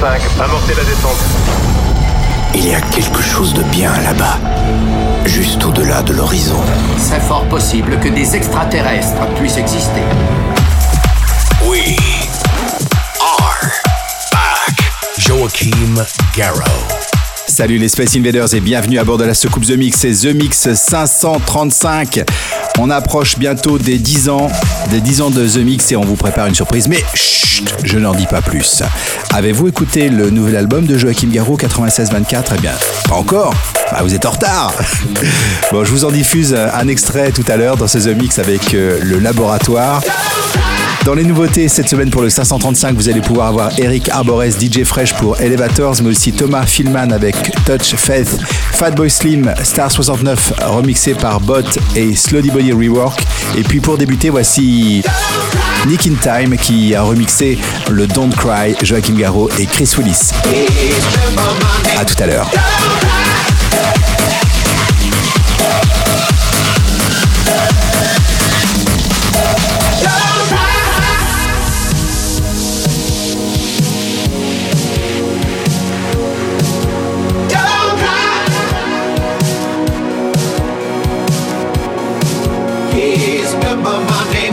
la descente. Il y a quelque chose de bien là-bas, juste au-delà de l'horizon. C'est fort possible que des extraterrestres puissent exister. Oui. are back. Joachim Garrow. Salut les Space Invaders et bienvenue à bord de la Secoupe The Mix, c'est The Mix 535. On approche bientôt des 10 ans, des 10 ans de The Mix et on vous prépare une surprise, mais chut, je n'en dis pas plus. Avez-vous écouté le nouvel album de Joachim Garraud 96-24 Eh bien, pas encore bah, Vous êtes en retard Bon, je vous en diffuse un extrait tout à l'heure dans ce Mix avec euh, le laboratoire. Dans les nouveautés, cette semaine pour le 535, vous allez pouvoir avoir Eric Arborès DJ Fresh pour Elevators, mais aussi Thomas Philman avec Touch Faith, Fatboy Slim, Star 69 remixé par Bot et Slowdy Body Rework. Et puis pour débuter, voici Nick in Time qui a remixé le Don't Cry, Joachim Garraud et Chris Willis. À tout à l'heure. remember my name.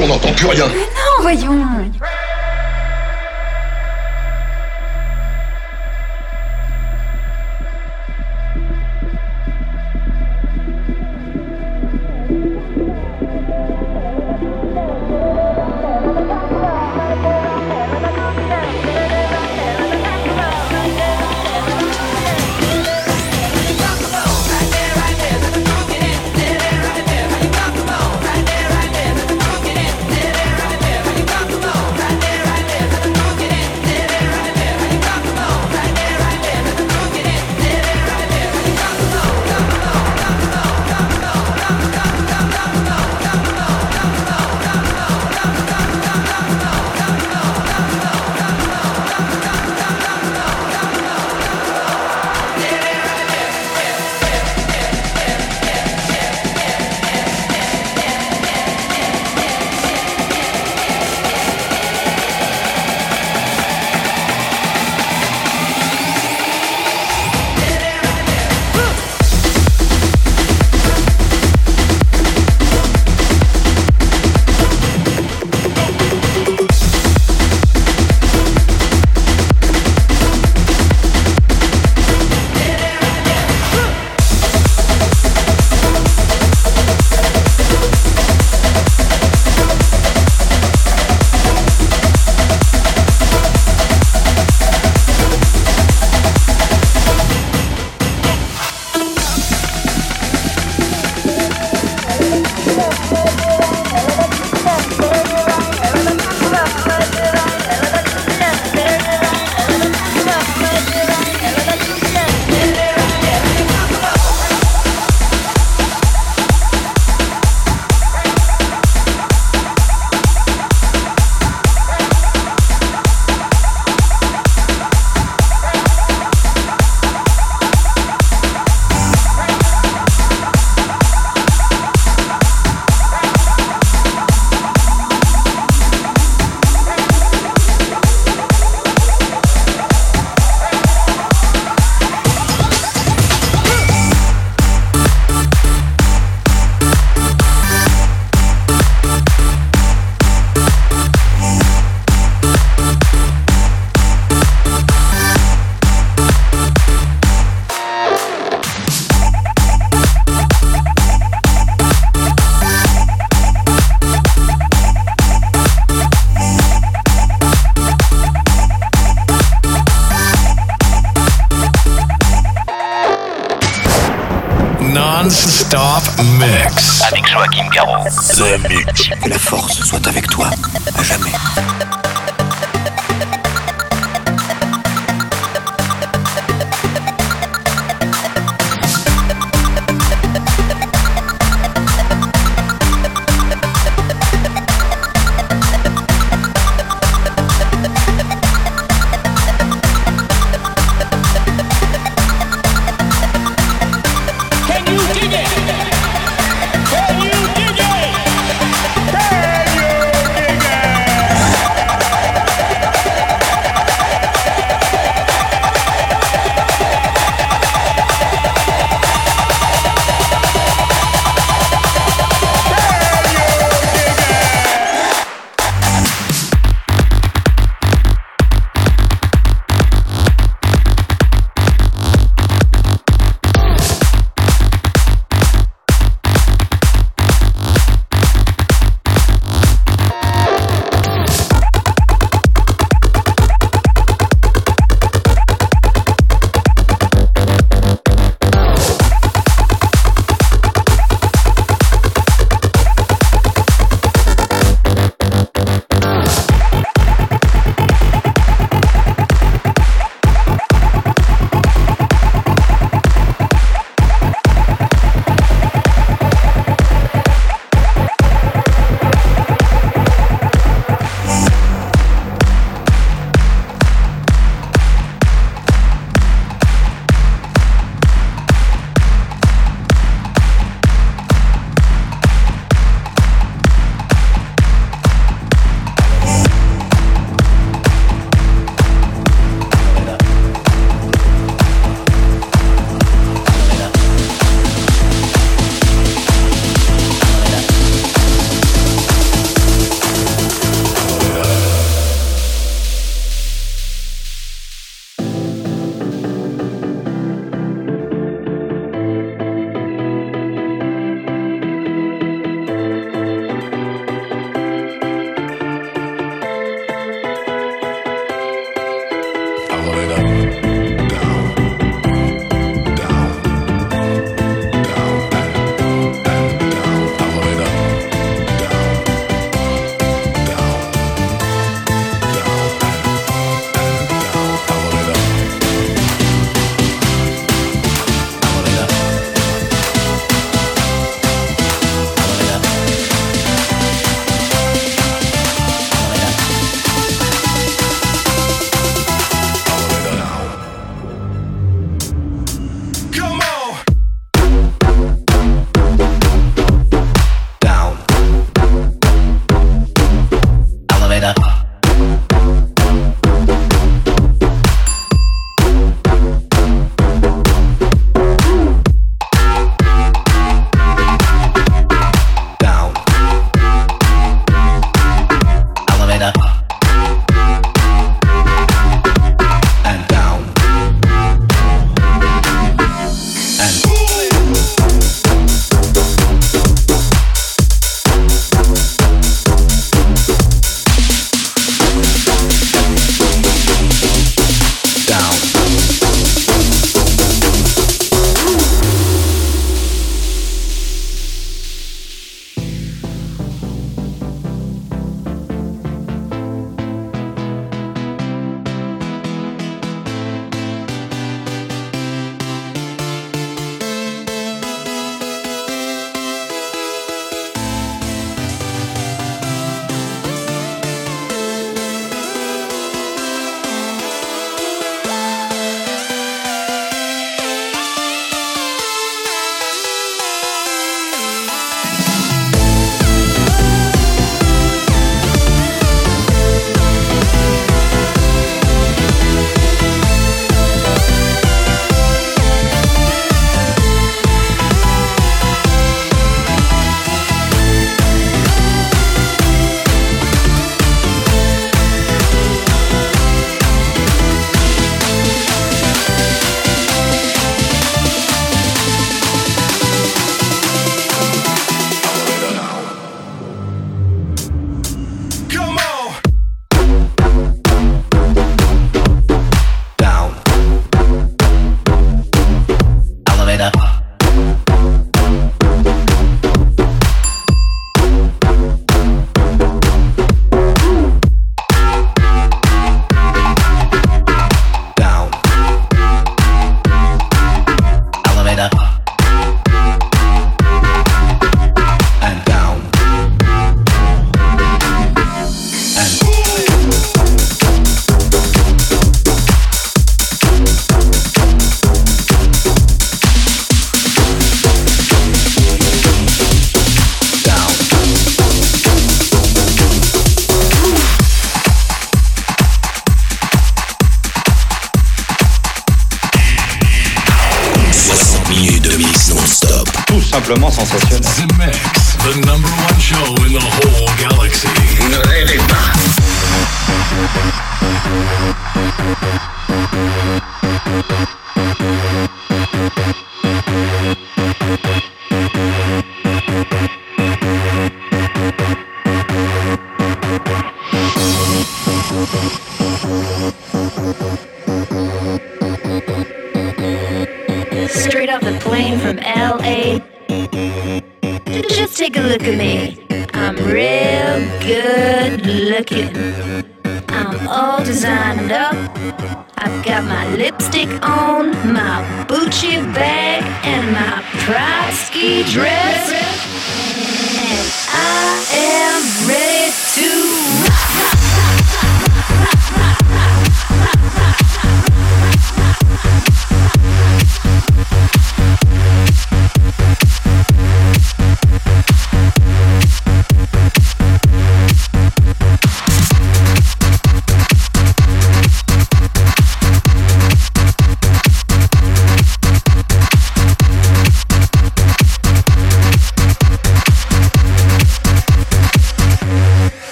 on n'entend plus rien. Que la force soit avec toi. better.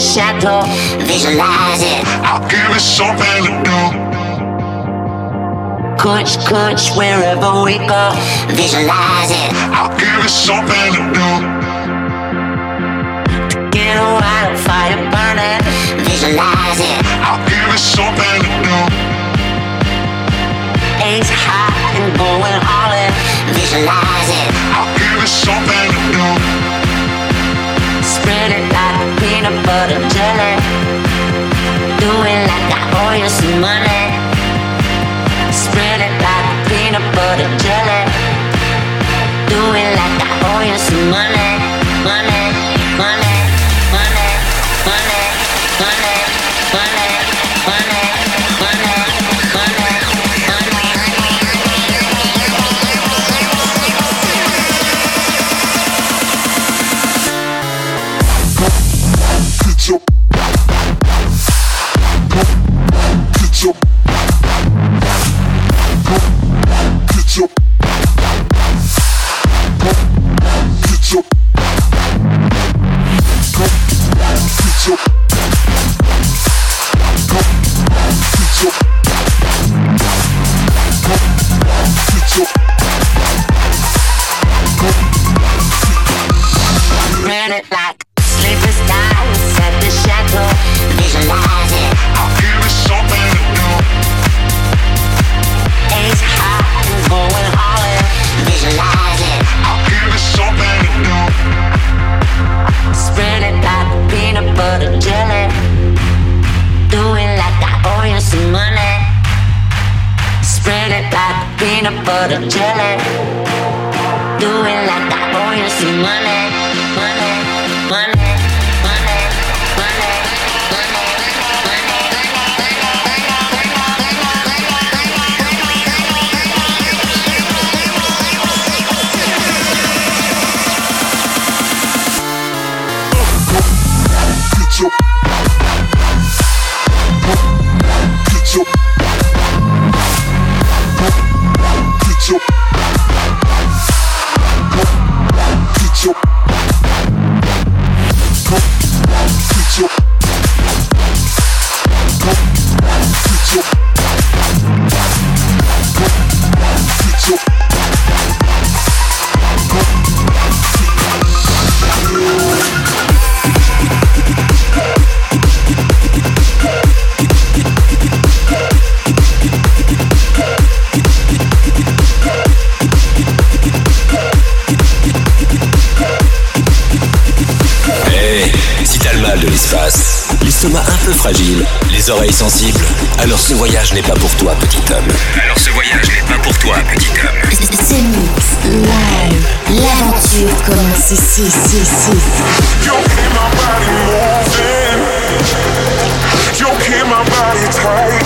the shadow, visualize it. I'll give it something to do. Coach, coach, wherever we go, visualize it. I'll give it something to do. To get a wildfire burning, visualize it. I'll give it something to do. Ace high and going all in, visualize it. I'll give it something to do. Spread it peanut butter jelly. Doing like I owe you some money. Spread it like peanut butter jelly. Doing like I owe you some money. You keep my body moving. You keep my body tight.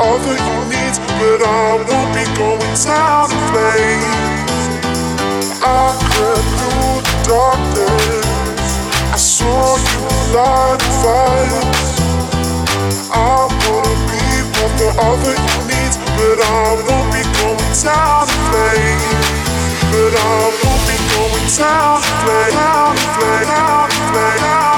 All that you need, but I won't be going down in flames. I crept through the darkness. I saw you light the fire. I wanna be what the other you need, but I won't be going down in flames. But I won't be going down in flames. Down in flames. Down in flames.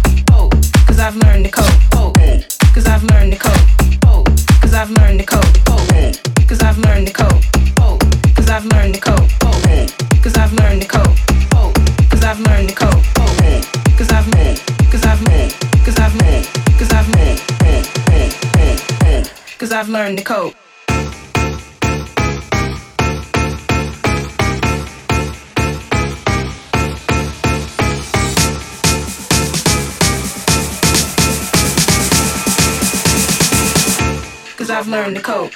I've learned to cope. Oh, cause I've learned to cope. Oh, cause I've learned to cope. Oh, cause I've learned to cope. Oh, cause I've learned to cope. Oh, cause I've learned to cope. Oh, cause I've learned to cope. Oh, cause I've learned, cause I've learned, cause I've learned, cause I've learned, cause I've learned to cope. I've learned to cope.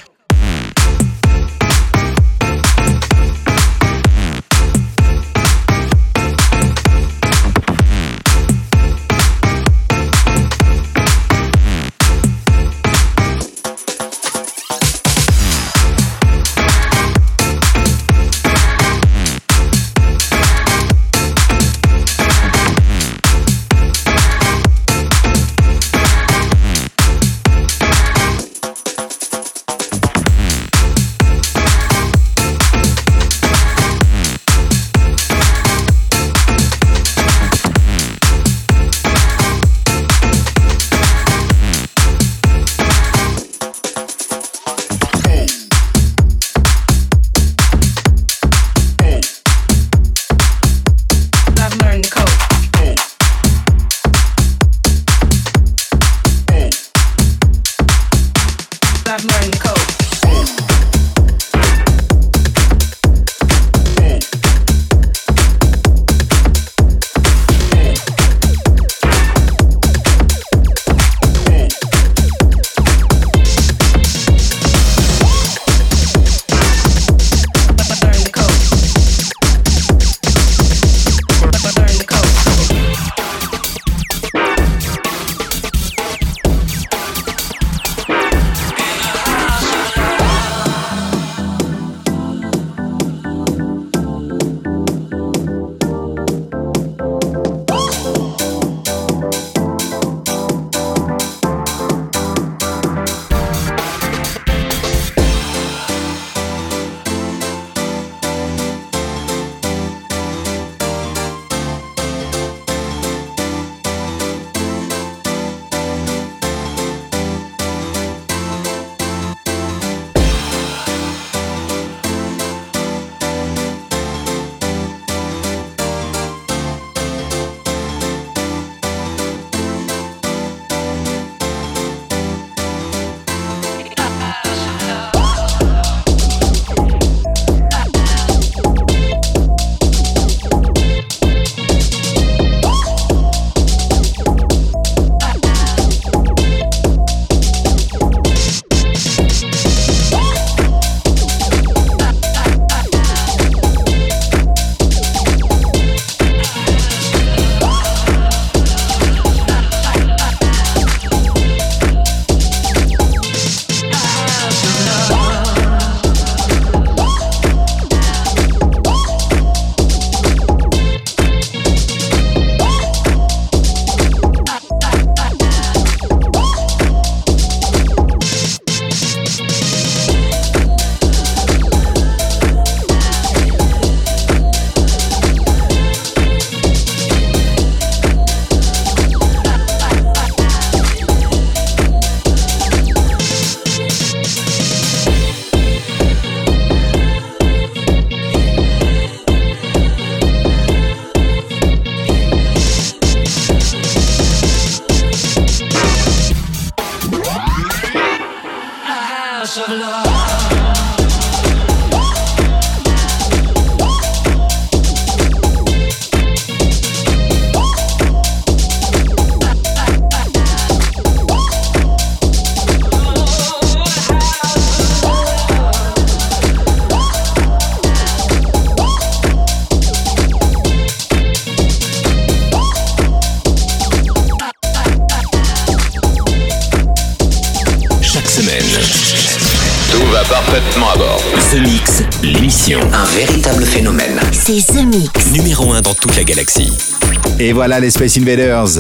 Voilà les Space Invaders.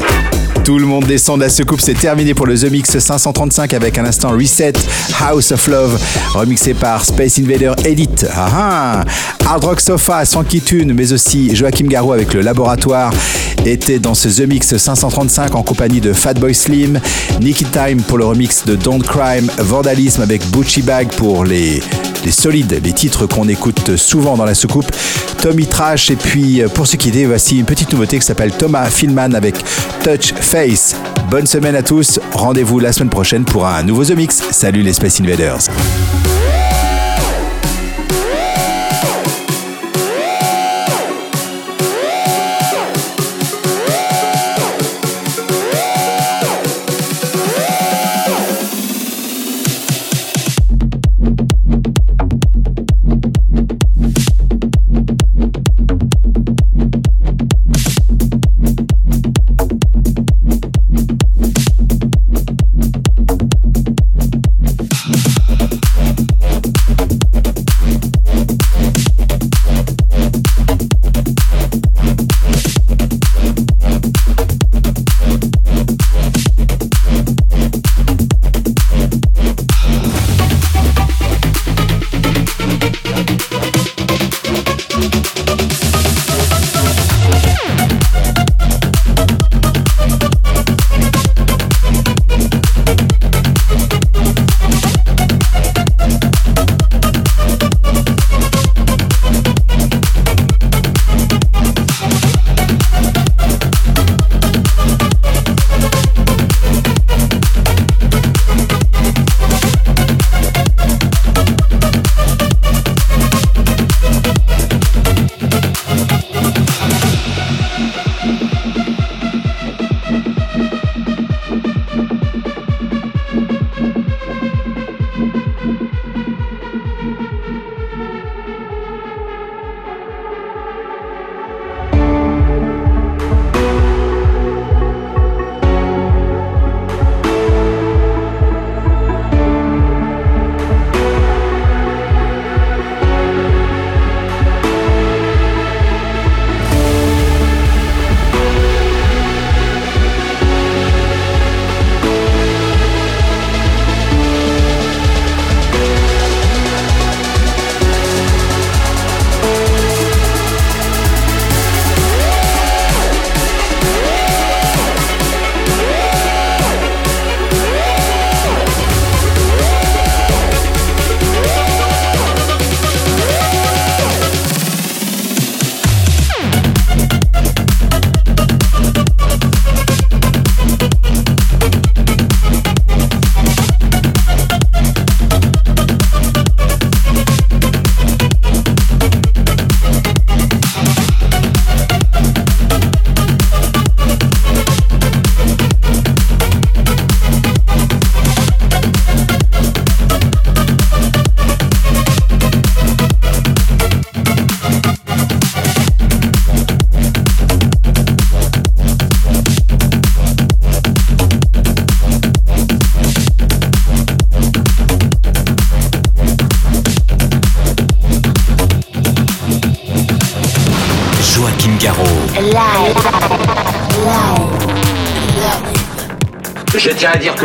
Tout le monde descend de la soucoupe, c'est terminé pour le The Mix 535 avec un instant Reset House of Love, remixé par Space Invader Edit. Ah ah Hard Rock Sofa, kitune, mais aussi Joachim Garou avec le Laboratoire était dans ce The Mix 535 en compagnie de Fatboy Slim, Nicky Time pour le remix de Don't Crime, Vandalism avec Bucci Bag pour les, solides, les titres qu'on écoute souvent dans la soucoupe, Tommy Trash et puis euh, pour ceux qui est, voici une petite nouveauté qui s'appelle Thomas Philman avec Touch Face. Bonne semaine à tous, rendez-vous la semaine prochaine pour un nouveau The Mix. Salut les Space Invaders.